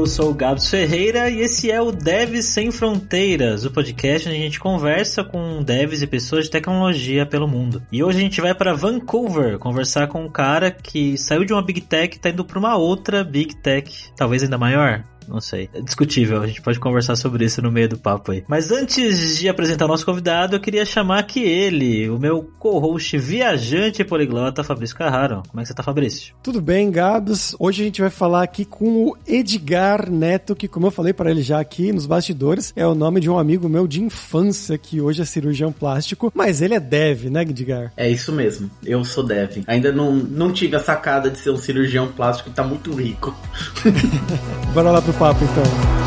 Eu sou o Gabs Ferreira e esse é o Devs Sem Fronteiras, o podcast onde a gente conversa com devs e pessoas de tecnologia pelo mundo. E hoje a gente vai para Vancouver conversar com um cara que saiu de uma Big Tech e tá indo para uma outra Big Tech, talvez ainda maior não sei. É discutível, a gente pode conversar sobre isso no meio do papo aí. Mas antes de apresentar o nosso convidado, eu queria chamar aqui ele, o meu co-host viajante poliglota, Fabrício Carraro. Como é que você tá, Fabrício? Tudo bem, Gabs? Hoje a gente vai falar aqui com o Edgar Neto, que como eu falei para ele já aqui nos bastidores, é o nome de um amigo meu de infância, que hoje é cirurgião plástico, mas ele é dev, né, Edgar? É isso mesmo, eu sou dev. Ainda não, não tive a sacada de ser um cirurgião plástico, tá muito rico. Bora lá pro papo então.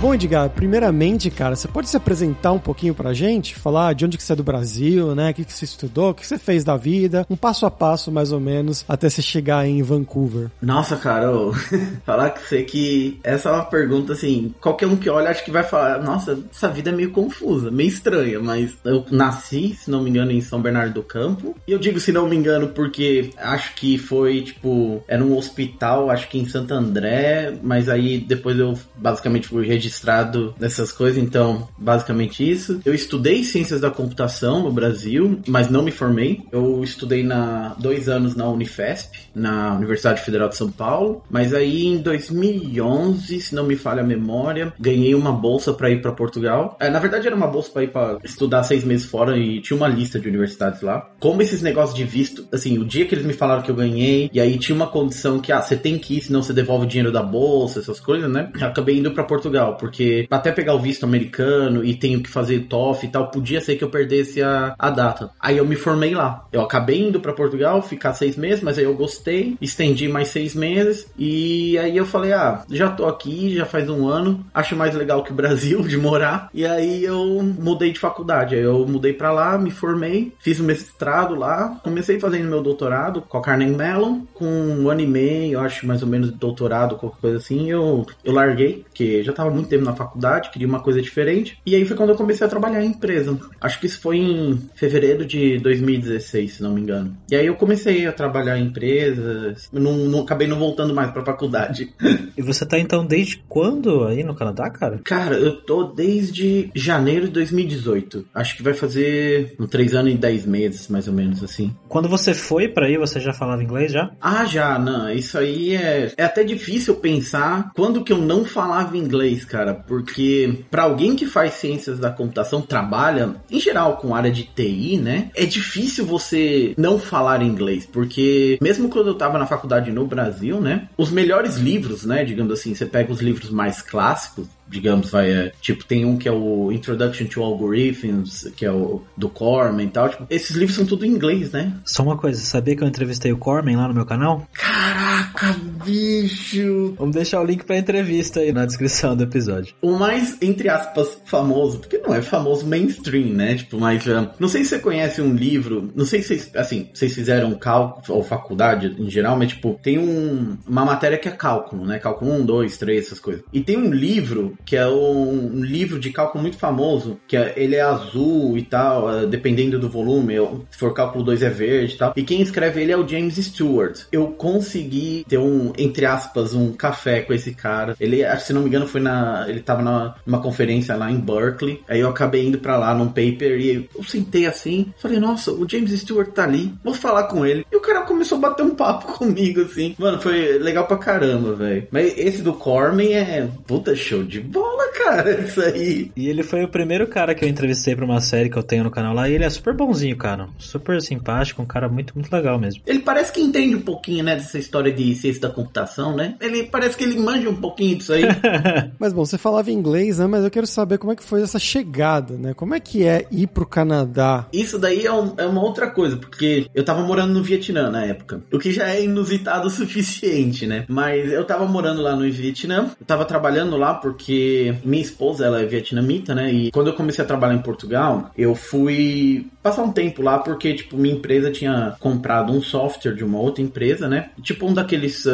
Bom, Edgar, primeiramente, cara, você pode se apresentar um pouquinho pra gente? Falar de onde que você é do Brasil, né? O que, que você estudou, o que você fez da vida? Um passo a passo, mais ou menos, até você chegar em Vancouver. Nossa, cara, falar que você que essa é uma pergunta, assim, qualquer um que olha acho que vai falar, nossa, essa vida é meio confusa, meio estranha, mas eu nasci, se não me engano, em São Bernardo do Campo. E eu digo se não me engano porque acho que foi, tipo, era um hospital, acho que em Santo André, mas aí depois eu basicamente fui registrado registrado nessas coisas, então, basicamente isso. Eu estudei ciências da computação no Brasil, mas não me formei. Eu estudei na dois anos na Unifesp, na Universidade Federal de São Paulo, mas aí em 2011, se não me falha a memória, ganhei uma bolsa para ir para Portugal. É, na verdade era uma bolsa para ir para estudar seis meses fora e tinha uma lista de universidades lá. Como esses negócios de visto, assim, o dia que eles me falaram que eu ganhei, e aí tinha uma condição que, ah, você tem que ir, senão você devolve o dinheiro da bolsa, essas coisas, né? Eu acabei indo para Portugal porque até pegar o visto americano e tenho que fazer TOEFL e tal, podia ser que eu perdesse a, a data. Aí eu me formei lá. Eu acabei indo para Portugal, ficar seis meses, mas aí eu gostei, estendi mais seis meses e aí eu falei, ah, já tô aqui, já faz um ano, acho mais legal que o Brasil de morar. E aí eu mudei de faculdade, aí eu mudei para lá, me formei, fiz o mestrado lá, comecei fazendo meu doutorado com a Carnegie Mellon, com um ano e meio, eu acho mais ou menos doutorado, qualquer coisa assim, eu, eu larguei, porque já tava muito tempo na faculdade, queria uma coisa diferente. E aí foi quando eu comecei a trabalhar em empresa. Acho que isso foi em fevereiro de 2016, se não me engano. E aí eu comecei a trabalhar em empresas. Não, não acabei não voltando mais pra faculdade. E você tá então desde quando aí no Canadá, cara? Cara, eu tô desde janeiro de 2018. Acho que vai fazer um 3 anos e 10 meses, mais ou menos assim. Quando você foi para aí, você já falava inglês já? Ah, já, não. Isso aí é, é até difícil pensar quando que eu não falava inglês, cara cara, porque para alguém que faz ciências da computação, trabalha em geral com área de TI, né? É difícil você não falar inglês, porque mesmo quando eu tava na faculdade no Brasil, né? Os melhores livros, né? Digamos assim, você pega os livros mais clássicos, digamos, vai, é, tipo, tem um que é o Introduction to Algorithms, que é o do Corman e tal, tipo, esses livros são tudo em inglês, né? Só uma coisa, sabia que eu entrevistei o Corman lá no meu canal? Caraca, bicho! Vamos deixar o link pra entrevista aí na descrição do episódio. O mais, entre aspas, famoso, porque não é famoso mainstream, né? Tipo, mas, uh, não sei se você conhece um livro, não sei se vocês, assim, vocês fizeram cálculo, ou faculdade em geral, mas, tipo, tem um, uma matéria que é cálculo, né? Cálculo 1, 2, 3, essas coisas. E tem um livro que é um, um, livro de cálculo muito famoso, que é, ele é azul e tal, é, dependendo do volume, se for cálculo 2 é verde e tal. E quem escreve ele é o James Stewart. Eu consegui ter um, entre aspas, um café com esse cara. Ele, se não me engano, foi na. Ele tava na, numa conferência lá em Berkeley. Aí eu acabei indo para lá num paper e eu sentei assim, falei, nossa, o James Stewart tá ali, vou falar com ele. E o cara começou a bater um papo comigo, assim. Mano, foi legal pra caramba, velho. Mas esse do Corman é puta show de bola, cara, isso aí. E ele foi o primeiro cara que eu entrevistei pra uma série que eu tenho no canal lá, e ele é super bonzinho, cara. Super simpático, um cara muito, muito legal mesmo. Ele parece que entende um pouquinho, né, dessa história de ciência da computação, né? Ele parece que ele manja um pouquinho disso aí. Mas bom, você falava inglês, né? Mas eu quero saber como é que foi essa chegada, né? Como é que é ir pro Canadá? Isso daí é, um, é uma outra coisa, porque eu tava morando no Vietnã na época. O que já é inusitado o suficiente, né? Mas eu tava morando lá no Vietnã, eu tava trabalhando lá porque minha esposa, ela é vietnamita, né? E quando eu comecei a trabalhar em Portugal, eu fui passar um tempo lá, porque, tipo, minha empresa tinha comprado um software de uma outra empresa, né? Tipo um daqueles uh,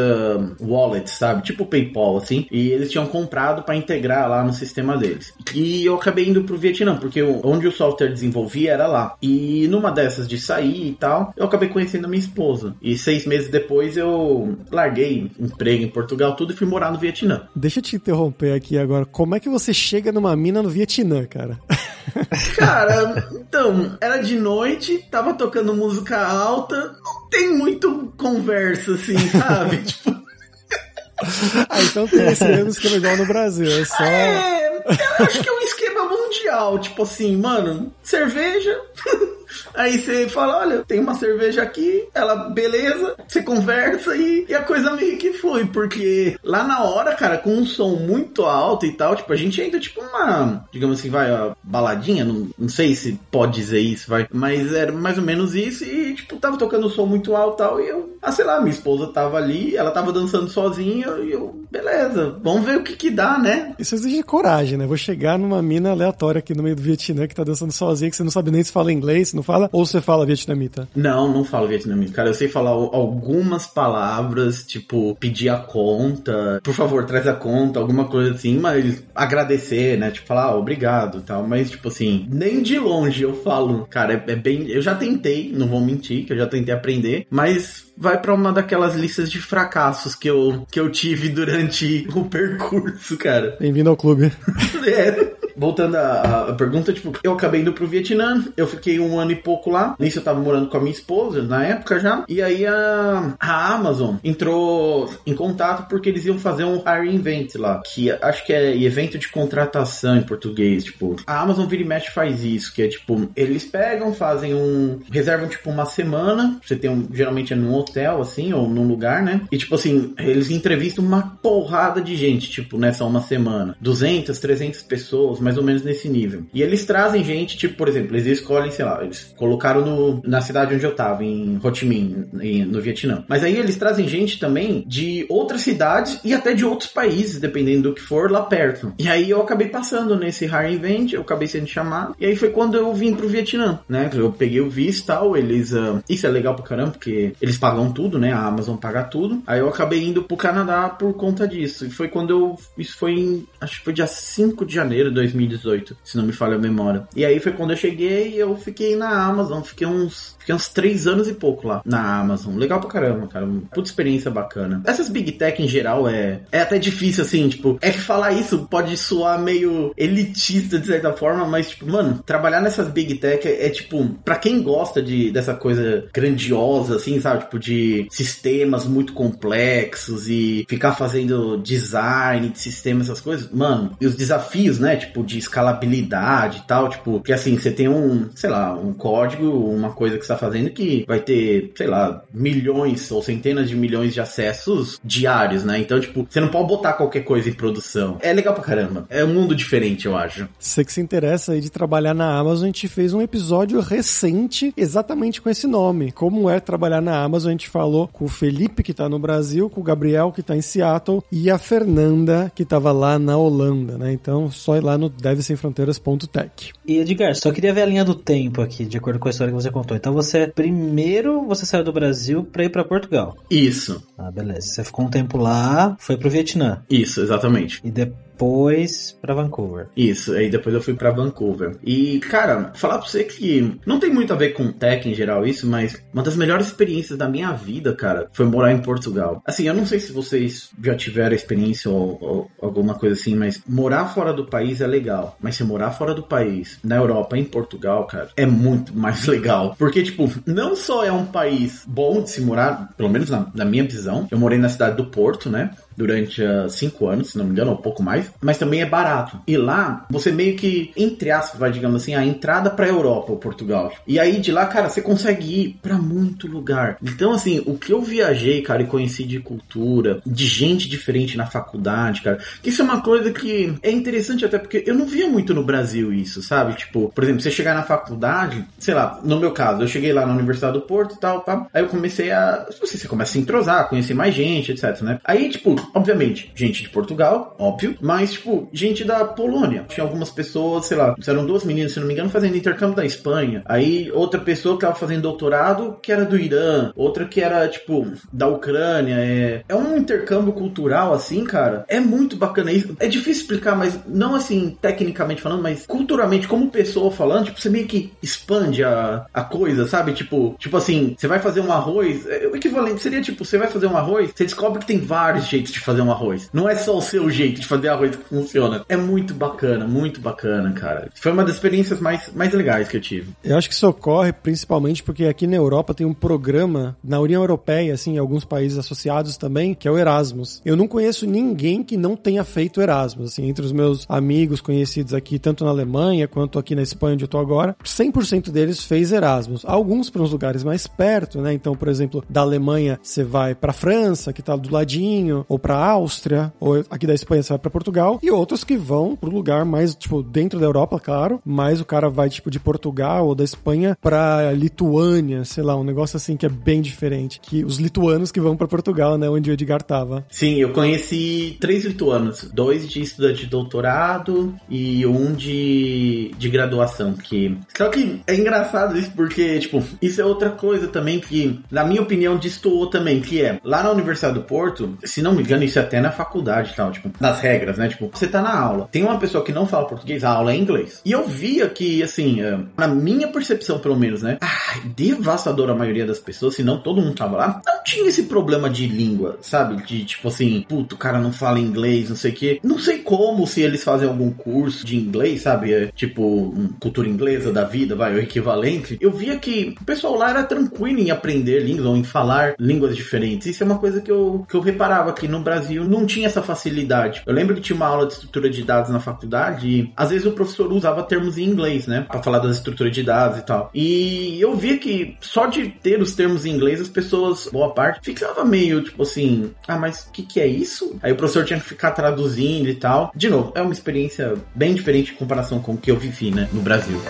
wallets, sabe? Tipo PayPal, assim. E eles tinham comprado para integrar lá no sistema deles. E eu acabei indo pro Vietnã, porque onde o software desenvolvia era lá. E numa dessas de sair e tal, eu acabei conhecendo minha esposa. E seis meses depois eu larguei emprego em Portugal, tudo e fui morar no Vietnã. Deixa eu te interromper aqui agora. Como é que você chega numa mina no Vietnã, cara? Cara, então, era de noite, tava tocando música alta, não tem muito conversa assim, sabe? tipo. Ah, então tem esse mesmo esquema igual no Brasil, é só. É, eu acho que é um esquema mundial, tipo assim, mano, cerveja. Aí você fala, olha, tem uma cerveja aqui, ela, beleza, você conversa e, e, a coisa meio que foi, porque lá na hora, cara, com um som muito alto e tal, tipo, a gente ainda, tipo, uma, digamos assim, vai, a baladinha, não, não sei se pode dizer isso, vai, mas era mais ou menos isso e, tipo, tava tocando um som muito alto e tal, e eu, ah, sei lá, minha esposa tava ali, ela tava dançando sozinha e eu, beleza, vamos ver o que que dá, né? Isso exige coragem, né? Vou chegar numa mina aleatória aqui no meio do Vietnã que tá dançando sozinha, que você não sabe nem se fala inglês, não fala, ou você fala vietnamita? Não, não falo vietnamita. Cara, eu sei falar algumas palavras, tipo, pedir a conta, por favor, traz a conta, alguma coisa assim, mas agradecer, né? Tipo, falar ah, obrigado e tal. Mas, tipo assim, nem de longe eu falo, cara, é, é bem. Eu já tentei, não vou mentir, que eu já tentei aprender, mas vai para uma daquelas listas de fracassos que eu, que eu tive durante o percurso, cara. Bem-vindo ao clube. é voltando à, à, pergunta, tipo, eu acabei indo pro Vietnã, eu fiquei um ano e pouco lá. Nisso eu tava morando com a minha esposa, na época já. E aí a, a Amazon entrou em contato porque eles iam fazer um hiring event lá, que acho que é evento de contratação em português. Tipo, a Amazon vira e mexe faz isso, que é tipo, eles pegam, fazem um. reservam tipo uma semana. Você tem um. geralmente é num hotel, assim, ou num lugar, né? E tipo assim, eles entrevistam uma porrada de gente, tipo, nessa uma semana. 200, 300 pessoas mais ou menos nesse nível. E eles trazem gente, tipo, por exemplo, eles escolhem, sei lá, eles colocaram no, na cidade onde eu tava, em Ho Chi Minh, em, no Vietnã. Mas aí eles trazem gente também de outras cidades e até de outros países, dependendo do que for lá perto. E aí eu acabei passando nesse hiring event, eu acabei sendo chamado. E aí foi quando eu vim pro Vietnã, né? Eu peguei o visto e tal, eles... Uh, isso é legal pra caramba, porque eles pagam tudo, né? A Amazon paga tudo. Aí eu acabei indo pro Canadá por conta disso. E foi quando eu... Isso foi em... Acho que foi dia 5 de janeiro de 2018, se não me falha a memória. E aí foi quando eu cheguei eu fiquei na Amazon, fiquei uns, fiquei uns três anos e pouco lá na Amazon. Legal pra caramba, cara. Puta experiência bacana. Essas Big Tech em geral é, é até difícil, assim, tipo, é que falar isso pode soar meio elitista de certa forma, mas, tipo, mano, trabalhar nessas Big Tech é, é tipo, pra quem gosta de, dessa coisa grandiosa, assim, sabe? Tipo, de sistemas muito complexos e ficar fazendo design de sistemas, essas coisas, mano, e os desafios, né? Tipo, de escalabilidade e tal, tipo, que assim, você tem um, sei lá, um código, uma coisa que está fazendo que vai ter, sei lá, milhões ou centenas de milhões de acessos diários, né? Então, tipo, você não pode botar qualquer coisa em produção. É legal pra caramba. É um mundo diferente, eu acho. Você que se interessa aí de trabalhar na Amazon, a gente fez um episódio recente exatamente com esse nome. Como é trabalhar na Amazon, a gente falou com o Felipe, que tá no Brasil, com o Gabriel, que tá em Seattle, e a Fernanda, que tava lá na Holanda, né? Então, só ir lá no devsemfronteiras.tech. E Edgar, só queria ver a linha do tempo aqui, de acordo com a história que você contou. Então você, primeiro, você saiu do Brasil para ir para Portugal. Isso. Ah, beleza. Você ficou um tempo lá, foi pro Vietnã. Isso, exatamente. E depois depois para Vancouver. Isso, aí depois eu fui para Vancouver. E, cara, falar pra você que não tem muito a ver com tech em geral isso, mas uma das melhores experiências da minha vida, cara, foi morar em Portugal. Assim, eu não sei se vocês já tiveram experiência ou, ou alguma coisa assim, mas morar fora do país é legal. Mas se morar fora do país, na Europa, em Portugal, cara, é muito mais legal. Porque, tipo, não só é um país bom de se morar, pelo menos na, na minha visão, eu morei na cidade do Porto, né? Durante uh, cinco anos, se não me engano, ou um pouco mais, mas também é barato. E lá, você meio que, entre aspas, vai, digamos assim, a entrada pra Europa, ou Portugal. E aí de lá, cara, você consegue ir pra muito lugar. Então, assim, o que eu viajei, cara, e conheci de cultura, de gente diferente na faculdade, cara, isso é uma coisa que é interessante até porque eu não via muito no Brasil isso, sabe? Tipo, por exemplo, você chegar na faculdade, sei lá, no meu caso, eu cheguei lá na Universidade do Porto e tal, tá? aí eu comecei a, assim, você começa a se entrosar, conhecer mais gente, etc, né? Aí, tipo, obviamente, gente de Portugal, óbvio, mas, tipo, gente da Polônia. Tinha algumas pessoas, sei lá, eram duas meninas, se não me engano, fazendo intercâmbio da Espanha. Aí, outra pessoa que tava fazendo doutorado, que era do Irã. Outra que era, tipo, da Ucrânia. É, é um intercâmbio cultural, assim, cara. É muito bacana isso. É difícil explicar, mas não assim, tecnicamente falando, mas culturalmente, como pessoa falando, tipo, você meio que expande a, a coisa, sabe? Tipo, tipo assim, você vai fazer um arroz. É, o equivalente seria, tipo, você vai fazer um arroz, você descobre que tem vários jeitos de fazer um arroz. Não é só o seu jeito de fazer arroz que funciona. É muito bacana, muito bacana, cara. Foi uma das experiências mais, mais legais que eu tive. Eu acho que isso ocorre principalmente porque aqui na Europa tem um programa, na União Europeia, assim, em alguns países associados também, que é o Erasmus. Eu não conheço ninguém que não tenha feito Erasmus, assim, entre os meus amigos conhecidos aqui, tanto na Alemanha quanto aqui na Espanha, onde eu tô agora, 100% deles fez Erasmus. Alguns para uns lugares mais perto, né? Então, por exemplo, da Alemanha você vai para França, que tá do ladinho, ou para Áustria, ou aqui da Espanha você vai para Portugal, e outros que vão pro lugar mais, tipo, dentro da Europa, claro, mas o cara vai, tipo, de Portugal ou da Espanha para Lituânia, sei lá, um negócio assim que é bem diferente. Que os lituanos que vão para Portugal, né, onde o Edgar tava. Sim, eu conheci três lituanos, dois de estudante de doutorado e um de, de graduação, que... Só que é engraçado isso porque, tipo, isso é outra coisa também que, na minha opinião, destoou também, que é, lá na Universidade do Porto, se não me engano, isso é até na faculdade e tal, tipo, nas regras, né, tipo, você tá na aula, tem uma pessoa que não fala português, a aula é inglês. E eu via que, assim, é, na minha percepção, pelo menos, né, a devastadora maioria das pessoas, se não todo mundo tava lá, não tinha esse problema de língua, sabe? De, tipo assim, puto, o cara não fala inglês, não sei o quê. Não sei como, se eles fazem algum curso de inglês, sabe? É, tipo, cultura inglesa da vida, vai, o equivalente. Eu via que o pessoal lá era tranquilo em aprender línguas ou em falar línguas diferentes. Isso é uma coisa que eu, que eu reparava que no Brasil não tinha essa facilidade. Eu lembro que tinha uma aula de estrutura de dados na faculdade e às vezes o professor usava termos em inglês, né? Pra falar das estruturas de dados e tal. E eu via que só de ter os termos em inglês, as pessoas, boa parte, ficava meio tipo assim: ah, mas o que, que é isso? Aí o professor tinha que ficar traduzindo e tal. De novo, é uma experiência bem diferente em comparação com o que eu vivi, né, no Brasil.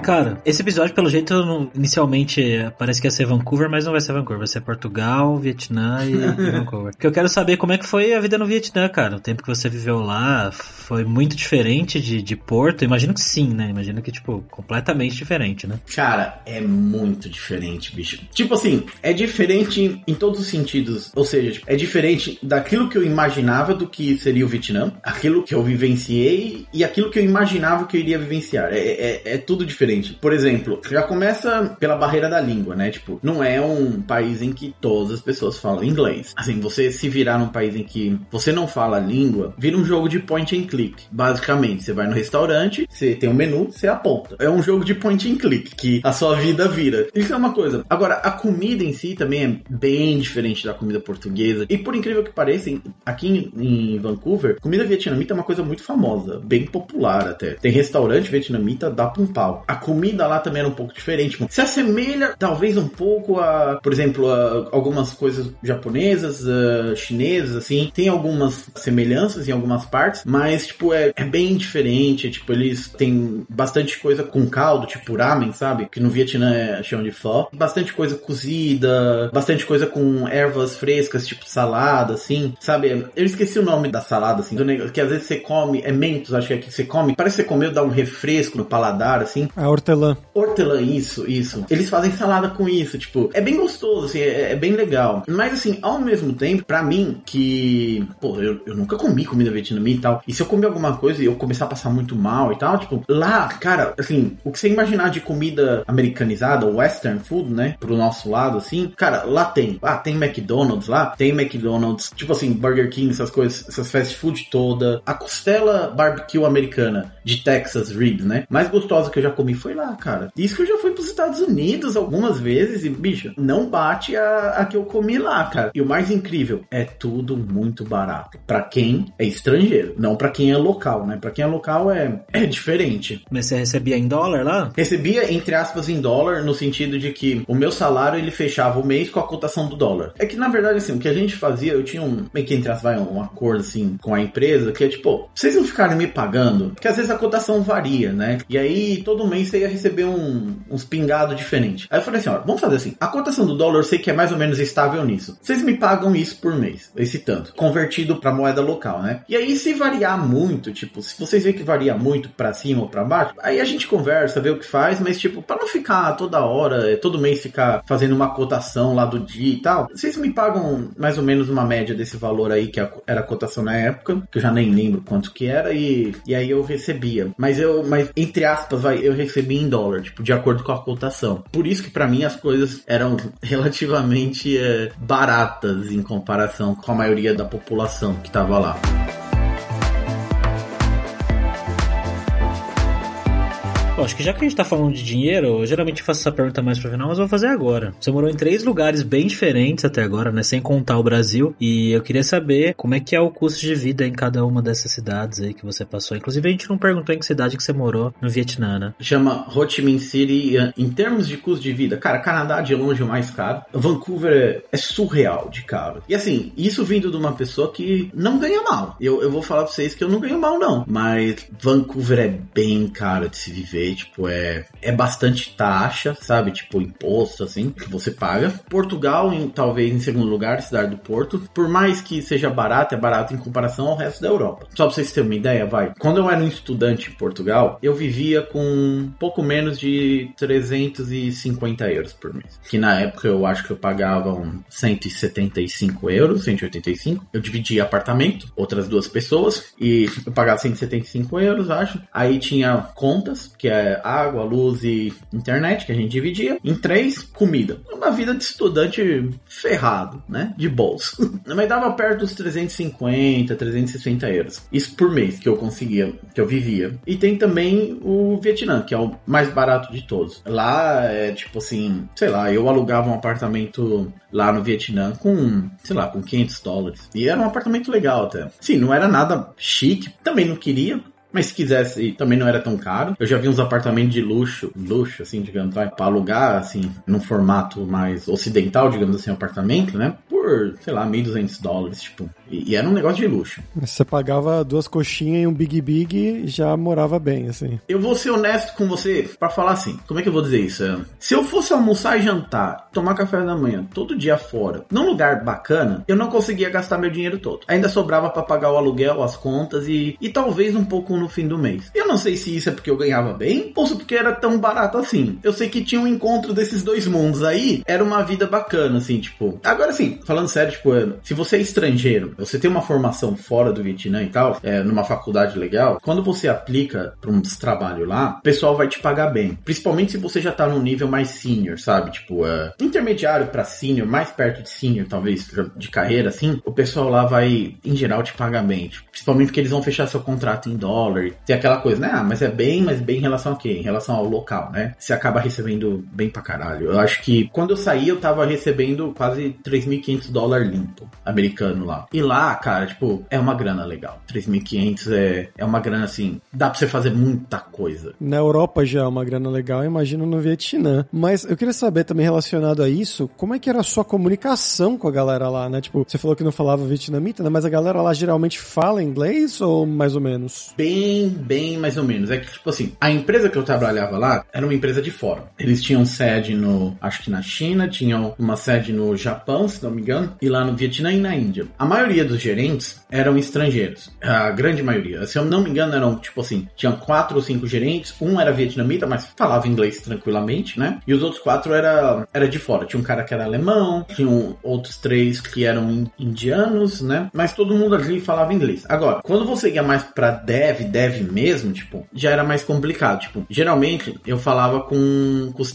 Cara, esse episódio, pelo jeito, não- inicialmente parece que ia ser Vancouver, mas não vai ser Vancouver, vai ser Portugal, Vietnã e, e Vancouver. Porque eu quero saber como é que foi a vida no Vietnã, cara. O tempo que você viveu lá foi muito diferente de, de Porto? Imagino que sim, né? Imagino que, tipo, completamente diferente, né? Cara, é muito diferente, bicho. Tipo assim, é diferente em todos os sentidos. Ou seja, tipo, é diferente daquilo que eu imaginava do que seria o Vietnã, aquilo que eu vivenciei e aquilo que eu imaginava que eu iria vivenciar. É, é, é tudo diferente. Por exemplo, já começa pela barreira da língua, né? Tipo, não é um país em que todas as pessoas falam inglês. Assim, você se virar num país em que você não fala a língua, vira um jogo de point and click. Basicamente, você vai no restaurante, você tem um menu, você aponta. É um jogo de point and click que a sua vida vira. Isso é uma coisa. Agora, a comida em si também é bem diferente da comida portuguesa. E por incrível que pareça, aqui em, em Vancouver, comida vietnamita é uma coisa muito famosa, bem popular até. Tem restaurante vietnamita, dá pra um pau. A comida lá também era um pouco diferente. Se assemelha, talvez, um pouco a, por exemplo, a algumas coisas japonesas, ah, chinesas, assim. Tem algumas semelhanças em algumas partes, mas, tipo, é, é bem diferente. Tipo, eles têm bastante coisa com caldo, tipo ramen, sabe? Que no Vietnã é chão de pho. Bastante coisa cozida, bastante coisa com ervas frescas, tipo salada, assim, sabe? Eu esqueci o nome da salada, assim, do negócio que às vezes você come, é mentos, acho que é que você come, parece que você comeu, dá um refresco no paladar, assim. A hortelã. Hortelã, isso, isso. Eles fazem salada com isso, tipo, é bem gostoso, assim, é, é bem legal. Mas assim, ao mesmo tempo, pra mim, que, pô, eu, eu nunca comi comida vietnamita e tal, e se eu comer alguma coisa e eu começar a passar muito mal e tal, tipo, lá, cara, assim, o que você imaginar de comida americanizada, western food, né, pro nosso lado, assim, cara, lá tem. Ah, tem McDonald's lá, tem McDonald's, tipo assim, Burger King, essas coisas, essas fast food toda. A costela barbecue americana de Texas Ribs, né, mais gostosa que eu já comi foi lá, cara. Isso que eu já fui pros Estados Unidos algumas vezes e, bicho, não bate a, a que eu comi lá, cara. E o mais incrível, é tudo muito barato. Pra quem é estrangeiro, não pra quem é local, né? Pra quem é local é, é diferente. Mas você recebia em dólar lá? Recebia, entre aspas, em dólar, no sentido de que o meu salário ele fechava o mês com a cotação do dólar. É que, na verdade, assim, o que a gente fazia, eu tinha um, meio que entre aspas, vai, um acordo, assim, com a empresa, que é tipo, vocês não ficarem me pagando, porque às vezes a cotação varia, né? E aí, todo mês comecei a receber um, uns pingados diferentes. Aí eu falei assim, ó, vamos fazer assim. A cotação do dólar eu sei que é mais ou menos estável nisso. Vocês me pagam isso por mês, esse tanto, convertido para moeda local, né? E aí se variar muito, tipo, se vocês verem que varia muito para cima ou para baixo, aí a gente conversa, vê o que faz, mas tipo, para não ficar toda hora, todo mês ficar fazendo uma cotação lá do dia e tal, vocês me pagam mais ou menos uma média desse valor aí que era a cotação na época, que eu já nem lembro quanto que era e, e aí eu recebia. Mas eu, mas entre aspas, vai, eu recebi em dólar, tipo, de acordo com a cotação. Por isso que para mim as coisas eram relativamente é, baratas em comparação com a maioria da população que tava lá. Acho que já que a gente tá falando de dinheiro, eu geralmente faço essa pergunta mais pro final, mas vou fazer agora. Você morou em três lugares bem diferentes até agora, né? Sem contar o Brasil. E eu queria saber como é que é o custo de vida em cada uma dessas cidades aí que você passou. Inclusive, a gente não perguntou em que cidade que você morou no Vietnã, né? Chama Ho Chi Minh City. Em termos de custo de vida, cara, Canadá de longe é o mais caro. Vancouver é, é surreal de caro. E assim, isso vindo de uma pessoa que não ganha mal. Eu, eu vou falar pra vocês que eu não ganho mal, não. Mas Vancouver é bem caro de se viver tipo, é, é bastante taxa, sabe? Tipo, imposto, assim, que você paga. Portugal, em, talvez em segundo lugar, cidade do Porto. Por mais que seja barato, é barato em comparação ao resto da Europa. Só pra vocês terem uma ideia, vai. Quando eu era um estudante em Portugal, eu vivia com pouco menos de 350 euros por mês. Que na época eu acho que eu pagava um 175 euros, 185. Eu dividia apartamento, outras duas pessoas, e eu pagava 175 euros, acho. Aí tinha contas, que é é, água, luz e internet, que a gente dividia. Em três, comida. Uma vida de estudante ferrado, né? De bolso. Mas dava perto dos 350, 360 euros. Isso por mês que eu conseguia, que eu vivia. E tem também o Vietnã, que é o mais barato de todos. Lá é tipo assim, sei lá, eu alugava um apartamento lá no Vietnã com, sei lá, com 500 dólares. E era um apartamento legal até. Sim, não era nada chique, também não queria, mas se quisesse, também não era tão caro. Eu já vi uns apartamentos de luxo, luxo, assim, digamos, vai, pra alugar, assim, num formato mais ocidental, digamos assim, apartamento, né? Por, sei lá, 1.200 dólares, tipo. E, e, era um negócio de luxo. Você pagava duas coxinhas e um Big Big e já morava bem, assim. Eu vou ser honesto com você para falar assim. Como é que eu vou dizer isso? Se eu fosse almoçar e jantar, tomar café da manhã, todo dia fora, num lugar bacana, eu não conseguia gastar meu dinheiro todo. Ainda sobrava para pagar o aluguel, as contas e, e talvez um pouco no fim do mês. Eu não sei se isso é porque eu ganhava bem ou se porque era tão barato assim. Eu sei que tinha um encontro desses dois mundos aí, era uma vida bacana, assim, tipo. Agora sim, falando sério, tipo, se você é estrangeiro, você tem uma formação fora do Vietnã e tal, é, numa faculdade legal, quando você aplica para um trabalho lá, o pessoal vai te pagar bem. Principalmente se você já tá num nível mais senior, sabe? Tipo, é, intermediário para senior, mais perto de senior, talvez, de carreira, assim, o pessoal lá vai, em geral, te pagar bem. Tipo, principalmente porque eles vão fechar seu contrato em dólar. Tem aquela coisa, né? Ah, mas é bem, mas bem em relação a quê? Em relação ao local, né? Você acaba recebendo bem pra caralho. Eu acho que quando eu saí, eu tava recebendo quase 3.500 dólares limpo, americano lá. E lá, cara, tipo, é uma grana legal. 3.500 é, é uma grana assim, dá pra você fazer muita coisa. Na Europa já é uma grana legal, imagino no Vietnã. Mas eu queria saber também relacionado a isso, como é que era a sua comunicação com a galera lá, né? Tipo, você falou que não falava vietnamita, né? Mas a galera lá geralmente fala inglês ou mais ou menos? Bem, bem mais ou menos. É que, tipo assim, a empresa que eu trabalhava lá era uma empresa de fora. Eles tinham sede no, acho que na China, tinham uma sede no Japão, se não me engano, e lá no Vietnã e na Índia. A maioria dos gerentes eram estrangeiros. A grande maioria. Se eu não me engano, eram tipo assim: tinham quatro ou cinco gerentes. Um era vietnamita, mas falava inglês tranquilamente, né? E os outros quatro era, era de fora. Tinha um cara que era alemão, tinham outros três que eram indianos, né? Mas todo mundo ali falava inglês. Agora, quando você ia mais pra dev, dev mesmo, tipo, já era mais complicado. Tipo, geralmente eu falava com, com os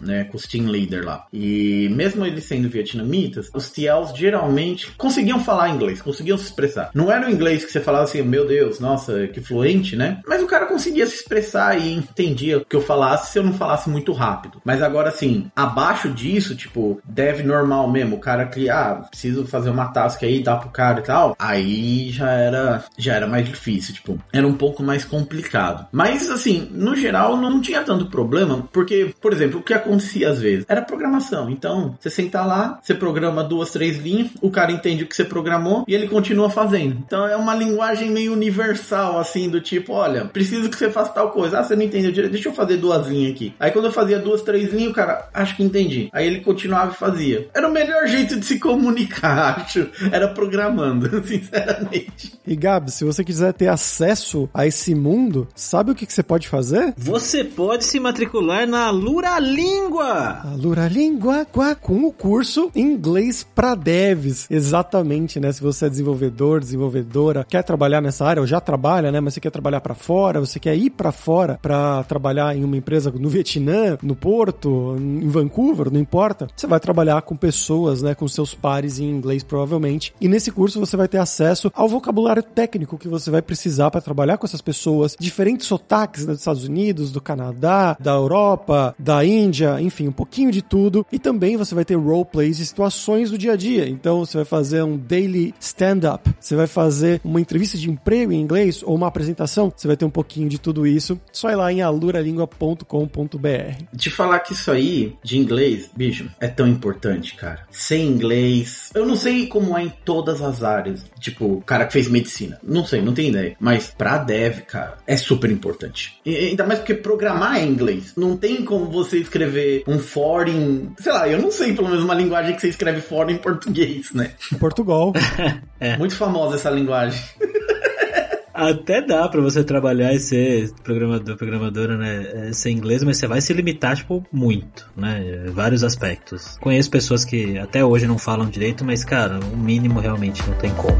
né? Com leader lá. E mesmo eles sendo vietnamitas, os TLs geralmente conseguiam falar inglês conseguiam se expressar. Não era o inglês que você falava assim, meu Deus, nossa, que fluente, né? Mas o cara conseguia se expressar e entendia o que eu falasse se eu não falasse muito rápido. Mas agora, assim, abaixo disso, tipo, dev normal mesmo, o cara que, ah, preciso fazer uma task aí, dá pro cara e tal, aí já era, já era mais difícil, tipo, era um pouco mais complicado. Mas, assim, no geral, não tinha tanto problema, porque, por exemplo, o que acontecia às vezes era programação. Então, você senta lá, você programa duas duas, três linhas, o cara entende o que você programou e ele continua fazendo. Então é uma linguagem meio universal, assim, do tipo, olha, preciso que você faça tal coisa. Ah, você não entendeu direito, deixa eu fazer duas linhas aqui. Aí quando eu fazia duas, três linhas, o cara, acho que entendi. Aí ele continuava e fazia. Era o melhor jeito de se comunicar, acho. Era programando, sinceramente. E Gabi, se você quiser ter acesso a esse mundo, sabe o que, que você pode fazer? Você pode se matricular na Lura Língua. A Lura Língua com o curso Inglês para Devs. Exatamente, né? Se você é desenvolvedor, desenvolvedora, quer trabalhar nessa área, ou já trabalha, né? Mas você quer trabalhar para fora, você quer ir para fora para trabalhar em uma empresa no Vietnã, no Porto, em Vancouver, não importa. Você vai trabalhar com pessoas, né? Com seus pares em inglês, provavelmente. E nesse curso você vai ter acesso ao vocabulário técnico que você vai precisar para trabalhar com essas pessoas, diferentes sotaques né, dos Estados Unidos, do Canadá, da Europa, da Índia, enfim, um pouquinho de tudo. E também você vai ter roleplays e situações do dia a dia. Então você vai fazer um daily stand-up, você vai fazer uma entrevista de emprego em inglês ou uma apresentação, você vai ter um pouquinho de tudo isso. Só ir lá em aluralingua.com.br. De falar que isso aí de inglês, bicho, é tão importante, cara. Sem inglês, eu não sei como é em todas as áreas. Tipo, o cara que fez medicina. Não sei, não tenho ideia. Mas pra dev, cara, é super importante. E, ainda mais porque programar é inglês. Não tem como você escrever um for em. Sei lá, eu não sei pelo menos uma linguagem que você escreve for em português, né? Portugal. é. Muito famosa essa linguagem. Até dá para você trabalhar e ser programador, programadora, né? É, ser inglês, mas você vai se limitar, tipo, muito, né? Vários aspectos. Conheço pessoas que até hoje não falam direito, mas, cara, o mínimo realmente não tem como.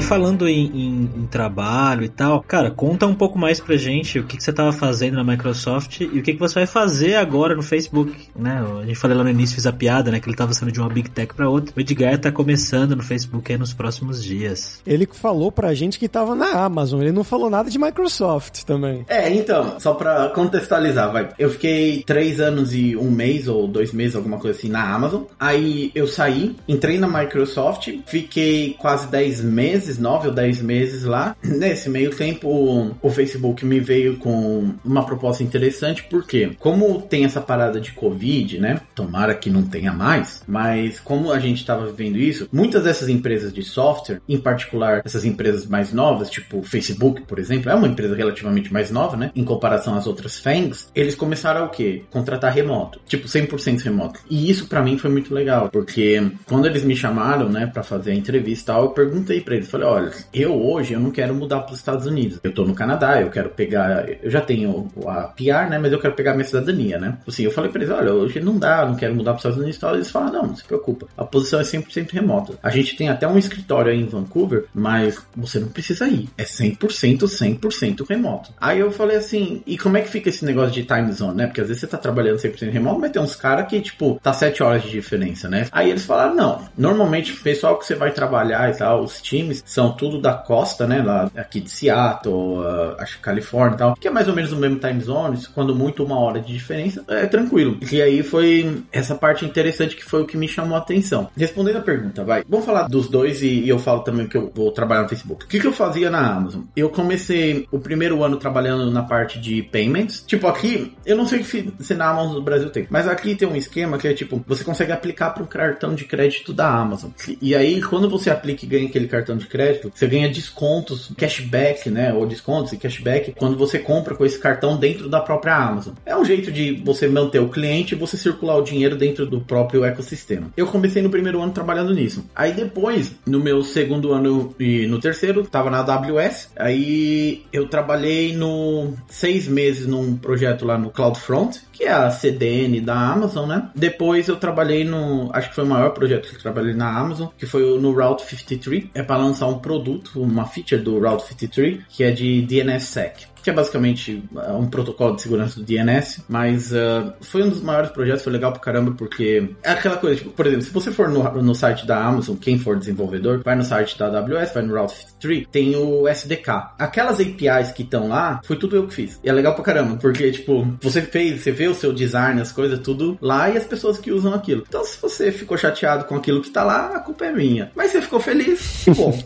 E falando em, em, em, trabalho e tal, cara, conta um pouco mais pra gente o que, que você tava fazendo na Microsoft e o que, que você vai fazer agora no Facebook, né? A gente falou lá no início, fiz a piada, né? Que ele tava saindo de uma Big Tech pra outra. O Edgar tá começando no Facebook aí nos próximos dias. Ele falou pra gente que tava na Amazon, ele não falou nada de Microsoft também. É, então, só pra contextualizar, vai. Eu fiquei três anos e um mês ou dois meses, alguma coisa assim, na Amazon. Aí eu saí, entrei na Microsoft, fiquei quase dez meses meses, nove ou dez meses lá. Nesse meio tempo, o Facebook me veio com uma proposta interessante, porque como tem essa parada de Covid, né? Tomara que não tenha mais, mas como a gente estava vivendo isso, muitas dessas empresas de software, em particular essas empresas mais novas, tipo Facebook, por exemplo, é uma empresa relativamente mais nova, né? Em comparação às outras FANGs, eles começaram a o quê? Contratar remoto, tipo 100% remoto. E isso para mim foi muito legal, porque quando eles me chamaram, né, para fazer a entrevista eu perguntei para eles, falei, olha, eu hoje eu não quero mudar para os Estados Unidos. Eu tô no Canadá, eu quero pegar, eu já tenho a PR, né, mas eu quero pegar minha cidadania, né? Assim, eu falei para eles, olha, hoje não dá, não quero mudar para os Estados Unidos. Eles falaram, não, não se preocupa. A posição é 100% remota. A gente tem até um escritório aí em Vancouver, mas você não precisa ir. É 100%, 100% remoto. Aí eu falei assim, e como é que fica esse negócio de time zone, né? Porque às vezes você tá trabalhando 100% remoto, mas tem uns caras que, tipo, tá 7 horas de diferença, né? Aí eles falaram, não, normalmente o pessoal que você vai trabalhar e tal, os times, são tudo da costa, né? Lá aqui de Seattle, uh, acho que Califórnia e tal, que é mais ou menos o mesmo time zone, quando muito uma hora de diferença, é tranquilo. E aí foi essa parte interessante que foi o que me chamou a atenção. Respondendo a pergunta, vai. Vamos falar dos dois e, e eu falo também que eu vou trabalhar no Facebook. O que, que eu fazia na Amazon? Eu comecei o primeiro ano trabalhando na parte de payments. Tipo, aqui, eu não sei se, se na Amazon do Brasil tem, mas aqui tem um esquema que é tipo, você consegue aplicar para um cartão de crédito da Amazon. E aí, quando você aplica e ganha aquele cartão de crédito, você ganha descontos, cashback, né? Ou descontos e cashback quando você compra com esse cartão dentro da própria Amazon. É um jeito de você manter o cliente e você circular o dinheiro dentro do próprio ecossistema. Eu comecei no primeiro ano trabalhando nisso. Aí depois, no meu segundo ano e no terceiro, tava na AWS. Aí eu trabalhei no seis meses num projeto lá no CloudFront, que é a CDN da Amazon, né? Depois eu trabalhei no, acho que foi o maior projeto que eu trabalhei na Amazon, que foi no Route 53, é para lançar um produto, uma feature do Route 53, que é de DNSSEC que é basicamente uh, um protocolo de segurança do DNS, mas uh, foi um dos maiores projetos, foi legal pra caramba, porque é aquela coisa, tipo, por exemplo, se você for no, no site da Amazon, quem for desenvolvedor, vai no site da AWS, vai no Route 53, tem o SDK. Aquelas APIs que estão lá, foi tudo eu que fiz. E é legal pra caramba, porque, tipo, você fez, você vê o seu design, as coisas, tudo lá e as pessoas que usam aquilo. Então, se você ficou chateado com aquilo que tá lá, a culpa é minha. Mas você ficou feliz, bom.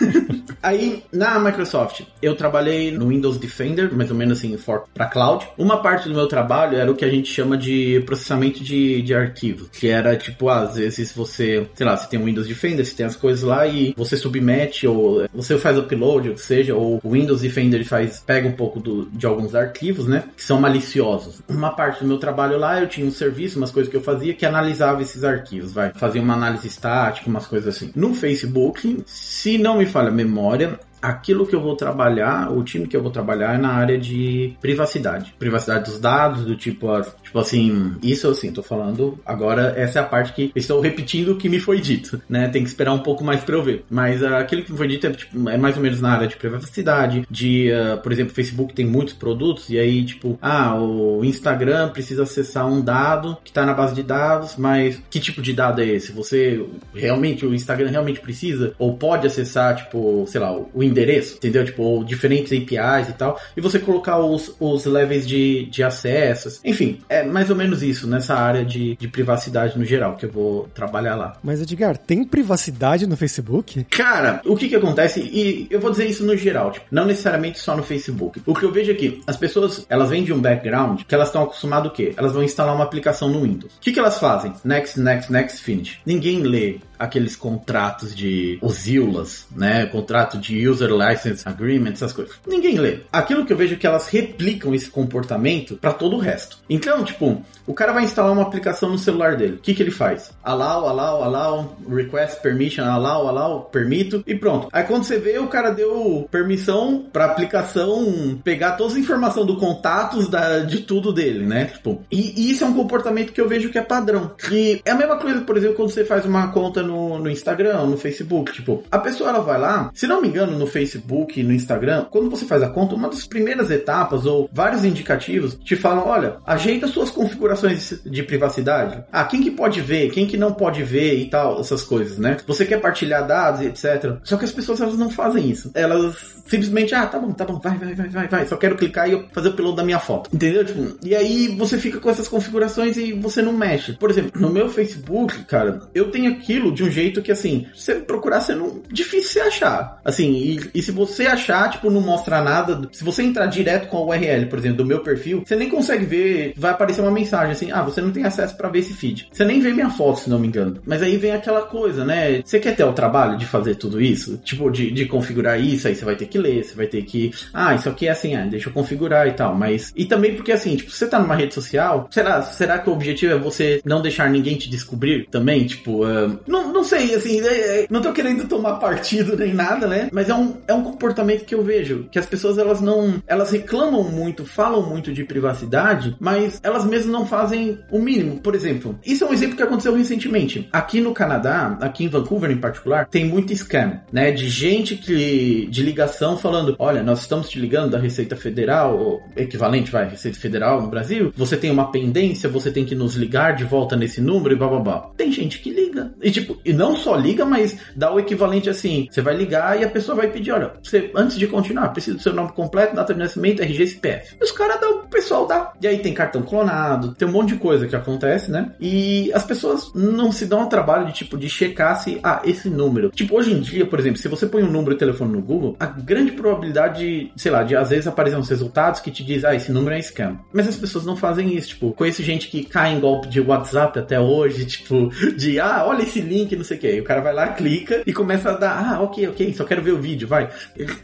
Aí, na Microsoft, eu trabalhei no Windows de Defender, mais ou menos assim, para cloud. Uma parte do meu trabalho era o que a gente chama de processamento de, de arquivos, que era tipo, às vezes você, sei lá, você tem o Windows Defender, você tem as coisas lá e você submete ou você faz upload, ou seja, ou o Windows Defender faz, pega um pouco do, de alguns arquivos, né, que são maliciosos. Uma parte do meu trabalho lá, eu tinha um serviço, umas coisas que eu fazia que analisava esses arquivos, vai, fazia uma análise estática, umas coisas assim. No Facebook, se não me falha a memória, aquilo que eu vou trabalhar, o time que eu vou trabalhar é na área de privacidade. Privacidade dos dados, do tipo, tipo assim, isso assim, tô falando, agora essa é a parte que estou repetindo o que me foi dito, né? Tem que esperar um pouco mais para eu ver. Mas uh, aquilo que me foi dito é, tipo, é, mais ou menos na área de privacidade, de, uh, por exemplo, Facebook tem muitos produtos e aí, tipo, ah, o Instagram precisa acessar um dado que tá na base de dados, mas que tipo de dado é esse? Você realmente, o Instagram realmente precisa? Ou pode acessar, tipo, sei lá, o endereço, entendeu? Tipo, diferentes APIs e tal, e você colocar os, os levels de, de acessos. Enfim, é mais ou menos isso nessa área de, de privacidade no geral que eu vou trabalhar lá. Mas, Edgar, tem privacidade no Facebook? Cara, o que que acontece, e eu vou dizer isso no geral, tipo, não necessariamente só no Facebook. O que eu vejo aqui, as pessoas, elas vêm de um background que elas estão acostumadas o quê? Elas vão instalar uma aplicação no Windows. O que que elas fazem? Next, next, next, finish. Ninguém lê aqueles contratos de os IULAs, né? Contrato de User License Agreement, essas coisas. Ninguém lê. Aquilo que eu vejo é que elas replicam esse comportamento para todo o resto. Então, tipo, o cara vai instalar uma aplicação no celular dele. O que, que ele faz? Allow, allow, allow, request permission, allow, allow, permito e pronto. Aí quando você vê, o cara deu permissão para aplicação pegar toda a informação do contatos da, de tudo dele, né? Tipo, e, e isso é um comportamento que eu vejo que é padrão. E é a mesma coisa, por exemplo, quando você faz uma conta no, no Instagram, no Facebook. Tipo, a pessoa ela vai lá, se não me engano, no Facebook, no Instagram, quando você faz a conta, uma das primeiras etapas ou vários indicativos te falam: olha, ajeita suas configurações de privacidade. Ah, quem que pode ver, quem que não pode ver e tal, essas coisas, né? Você quer partilhar dados etc. Só que as pessoas elas não fazem isso. Elas simplesmente, ah, tá bom, tá bom, vai, vai, vai, vai, vai. Só quero clicar e fazer o upload da minha foto. Entendeu? Tipo, e aí você fica com essas configurações e você não mexe. Por exemplo, no meu Facebook, cara, eu tenho aquilo de um jeito que, assim, se você procurar, você não. Difícil você achar. Assim, e, e, se você achar, tipo, não mostra nada. Se você entrar direto com a URL, por exemplo, do meu perfil, você nem consegue ver. Vai aparecer uma mensagem assim: ah, você não tem acesso para ver esse feed. Você nem vê minha foto, se não me engano. Mas aí vem aquela coisa, né? Você quer ter o trabalho de fazer tudo isso? Tipo, de, de configurar isso, aí você vai ter que ler, você vai ter que. Ah, isso aqui é assim, ah, deixa eu configurar e tal. Mas. E também porque, assim, tipo, você tá numa rede social, será, será que o objetivo é você não deixar ninguém te descobrir também? Tipo, uh, não, não sei, assim, é, é, não tô querendo tomar partido nem nada, né? Mas é um, é um comportamento que eu vejo, que as pessoas elas não, elas reclamam muito, falam muito de privacidade, mas elas mesmas não fazem o mínimo. Por exemplo, isso é um exemplo que aconteceu recentemente. Aqui no Canadá, aqui em Vancouver em particular, tem muito scam, né? De gente que, de ligação falando, olha, nós estamos te ligando da Receita Federal, equivalente, vai, Receita Federal no Brasil, você tem uma pendência, você tem que nos ligar de volta nesse número e blá blá blá. Tem gente que liga. E tipo, e não só liga, mas dá o equivalente assim. Você vai ligar e a pessoa vai pedir, olha, você, antes de continuar, precisa do seu nome completo, data de nascimento, RG CPF. E os caras dão, o pessoal dá. E aí tem cartão clonado, tem um monte de coisa que acontece, né? E as pessoas não se dão ao trabalho de tipo de checar se, ah, esse número. Tipo, hoje em dia, por exemplo, se você põe um número de telefone no Google, a grande probabilidade, de, sei lá, de às vezes aparecer uns resultados que te diz, ah, esse número é scam. Mas as pessoas não fazem isso, tipo, conheço gente que cai em golpe de WhatsApp até hoje, tipo, de, ah, olha esse link, não sei o que. Aí o cara vai lá, clica e começa a dar, ah, ok, ok, só quero ver o vídeo, vai.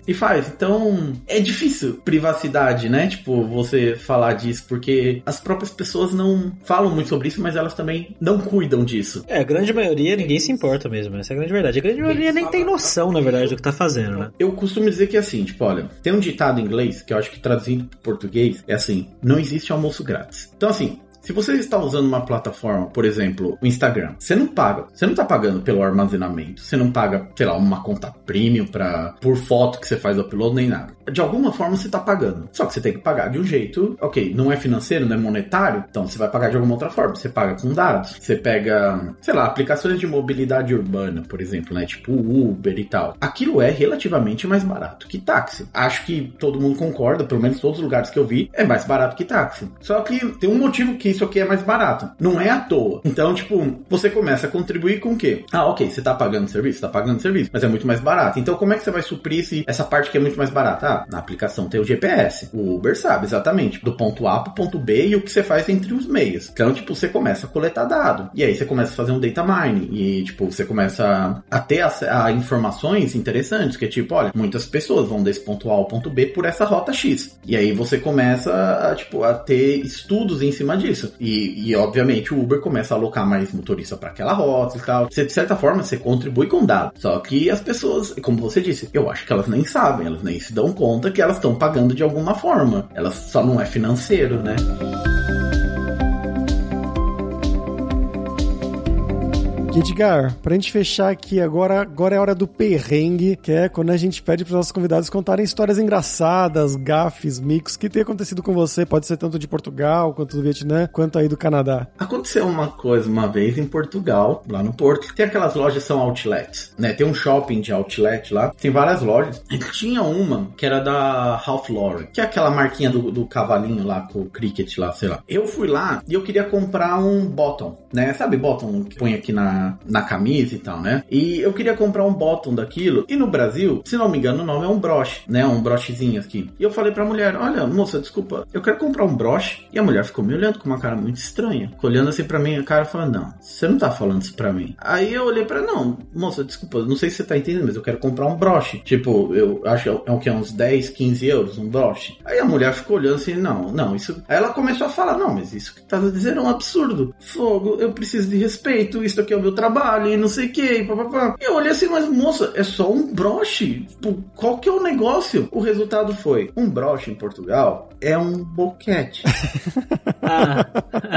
E faz. Então, é difícil privacidade, né? Tipo, você falar disso, porque as próprias pessoas não falam muito sobre isso, mas elas também não cuidam disso. É, a grande maioria ninguém se importa mesmo, essa é a grande verdade. A grande maioria nem tem noção, na verdade, do que tá fazendo, né? Eu costumo dizer que é assim, tipo, olha, tem um ditado em inglês que eu acho que traduzindo pro português é assim: não existe almoço grátis. Então, assim, se você está usando uma plataforma, por exemplo, o Instagram, você não paga. Você não está pagando pelo armazenamento. Você não paga, sei lá, uma conta premium para por foto que você faz upload nem nada. De alguma forma você está pagando. Só que você tem que pagar de um jeito, ok, não é financeiro, não é monetário, então você vai pagar de alguma outra forma. Você paga com dados. Você pega, sei lá, aplicações de mobilidade urbana, por exemplo, né? Tipo Uber e tal. Aquilo é relativamente mais barato que táxi. Acho que todo mundo concorda, pelo menos todos os lugares que eu vi, é mais barato que táxi. Só que tem um motivo que isso aqui é mais barato. Não é à toa. Então, tipo, você começa a contribuir com o quê? Ah, ok, você tá pagando serviço? Tá pagando serviço, mas é muito mais barato. Então, como é que você vai suprir esse, essa parte que é muito mais barata? Ah, na aplicação tem o GPS. O Uber sabe exatamente do ponto A pro ponto B e o que você faz entre os meios. Então, tipo, você começa a coletar dado. E aí você começa a fazer um data mining. E, tipo, você começa a ter a, a informações interessantes, que é tipo, olha, muitas pessoas vão desse ponto A ao ponto B por essa rota X. E aí você começa a, tipo, a ter estudos em cima disso. E, e obviamente o Uber começa a alocar mais motorista para aquela rota e tal. Você, de certa forma, você contribui com dados. Só que as pessoas, como você disse, eu acho que elas nem sabem, elas nem se dão conta que elas estão pagando de alguma forma. Elas só não é financeiro, né? Edgar, pra gente fechar aqui agora, agora é a hora do perrengue, que é quando a gente pede pros nossos convidados contarem histórias engraçadas, gafes, micos, que tem acontecido com você, pode ser tanto de Portugal, quanto do Vietnã, quanto aí do Canadá. Aconteceu uma coisa uma vez em Portugal, lá no Porto, tem aquelas lojas são outlets, né? Tem um shopping de outlet lá, tem várias lojas. E tinha uma que era da Ralph Lauren, que é aquela marquinha do, do cavalinho lá, com o cricket lá, sei lá. Eu fui lá e eu queria comprar um bottom, né? Sabe bottom que põe aqui na na, camisa e tal, né? E eu queria comprar um bottom daquilo. E no Brasil, se não me engano, o nome é um broche, né? Um brochezinho aqui. E eu falei pra mulher: Olha, moça, desculpa, eu quero comprar um broche. E a mulher ficou me olhando com uma cara muito estranha. olhando assim pra mim, a cara falando: Não, você não tá falando isso pra mim. Aí eu olhei pra não, moça, desculpa, não sei se você tá entendendo, mas eu quero comprar um broche. Tipo, eu acho que é o que? Uns 10, 15 euros, um broche. Aí a mulher ficou olhando assim: Não, não, isso. Aí ela começou a falar: Não, mas isso que tá dizendo é um absurdo. Fogo, eu preciso de respeito, isso aqui é o meu trabalho e não sei o que, papapá. E eu olhei assim, mas moça, é só um broche. Tipo, qual que é o negócio? O resultado foi: um broche em Portugal é um boquete. Ah.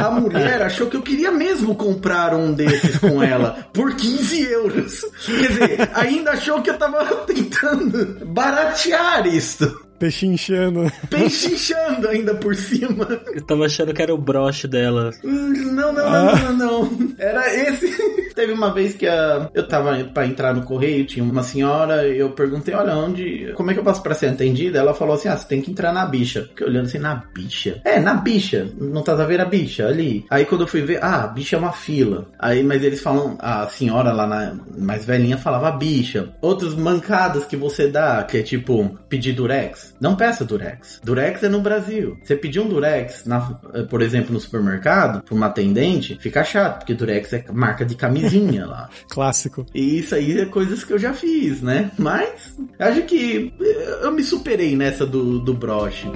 A mulher achou que eu queria mesmo comprar um desses com ela por 15 euros. Quer dizer, ainda achou que eu tava tentando baratear isto. Pechinchando. Pechinchando ainda por cima. Eu tava achando que era o broche dela. Não, não, ah. não, não, não. Era esse. Teve uma vez que a, eu tava pra entrar no correio, tinha uma senhora, eu perguntei, olha, onde. Como é que eu faço pra ser atendida? Ela falou assim: ah, você tem que entrar na bicha. Fiquei olhando assim, na bicha. É, na bicha. Não tá a ver a bicha ali. Aí quando eu fui ver, ah, a bicha é uma fila. Aí, mas eles falam, a senhora lá na mais velhinha falava bicha. Outros mancadas que você dá, que é tipo pedir durex. Não peça Durex. Durex é no Brasil. Você pedir um Durex, na, eh, por exemplo, no supermercado, pra uma atendente, fica chato, porque Durex é marca de camisinha lá. Clássico. E isso aí é coisas que eu já fiz, né? Mas acho que eh, eu me superei nessa do, do broche.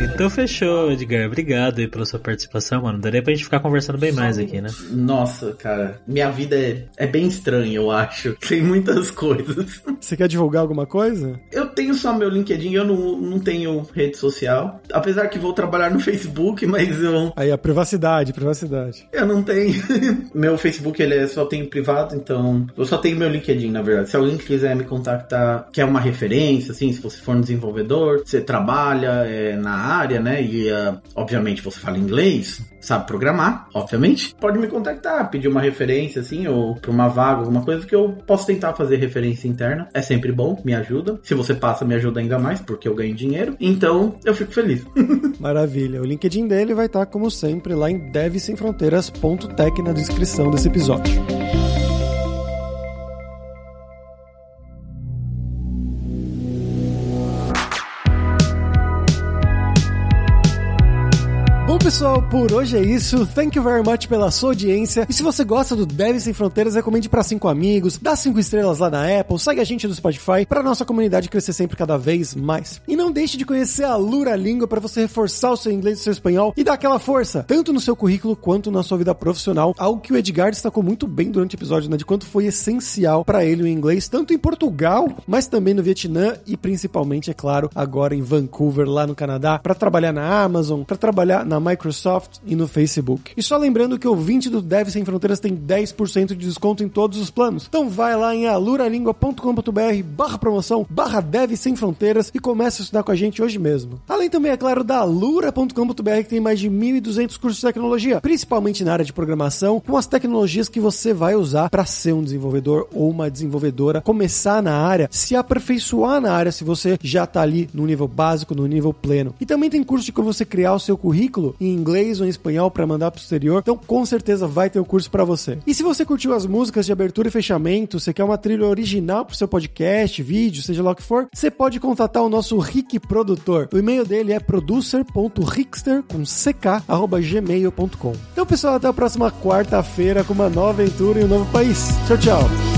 Então fechou, Edgar. Obrigado aí pela sua participação, mano. Daria pra gente ficar conversando bem mais aqui, né? Nossa, cara. Minha vida é, é bem estranha, eu acho. Tem muitas coisas. Você quer divulgar alguma coisa? Eu tenho só meu LinkedIn, eu não, não tenho rede social. Apesar que vou trabalhar no Facebook, mas eu. Aí a privacidade, privacidade. Eu não tenho. meu Facebook ele é, só tem privado, então. Eu só tenho meu LinkedIn, na verdade. Se alguém quiser me contactar, quer uma referência, assim, se você for um desenvolvedor, você trabalha é, na área né? E uh, obviamente você fala inglês, sabe programar, obviamente, pode me contactar, pedir uma referência assim, ou para uma vaga, alguma coisa que eu posso tentar fazer referência interna. É sempre bom, me ajuda. Se você passa, me ajuda ainda mais, porque eu ganho dinheiro. Então, eu fico feliz. Maravilha. O LinkedIn dele vai estar, como sempre, lá em devsemfronteiras.tech na descrição desse episódio. Por hoje é isso. Thank you very much pela sua audiência. E se você gosta do Deve Sem Fronteiras, recomende para cinco amigos, dá cinco estrelas lá na Apple, segue a gente no Spotify para nossa comunidade crescer sempre cada vez mais. E não deixe de conhecer a Lura Língua para você reforçar o seu inglês e o seu espanhol e dar aquela força, tanto no seu currículo quanto na sua vida profissional. Algo que o Edgar destacou muito bem durante o episódio, né, de quanto foi essencial para ele o inglês, tanto em Portugal, mas também no Vietnã e principalmente, é claro, agora em Vancouver, lá no Canadá, para trabalhar na Amazon, para trabalhar na Microsoft Microsoft e no Facebook. E só lembrando que o 20 do Dev Sem Fronteiras tem 10% de desconto em todos os planos. Então vai lá em aluralingua.com.br barra promoção, barra Dev Sem Fronteiras e comece a estudar com a gente hoje mesmo. Além também, é claro, da alura.com.br que tem mais de 1.200 cursos de tecnologia, principalmente na área de programação, com as tecnologias que você vai usar para ser um desenvolvedor ou uma desenvolvedora, começar na área, se aperfeiçoar na área se você já está ali no nível básico, no nível pleno. E também tem curso de como você criar o seu currículo em inglês ou em espanhol para mandar para o exterior. Então, com certeza vai ter o um curso para você. E se você curtiu as músicas de abertura e fechamento, você quer uma trilha original para o seu podcast, vídeo, seja lá o que for, você pode contatar o nosso Rick Produtor. O e-mail dele é producer.rickster. Então, pessoal, até a próxima quarta-feira com uma nova aventura em um novo país. Tchau, tchau.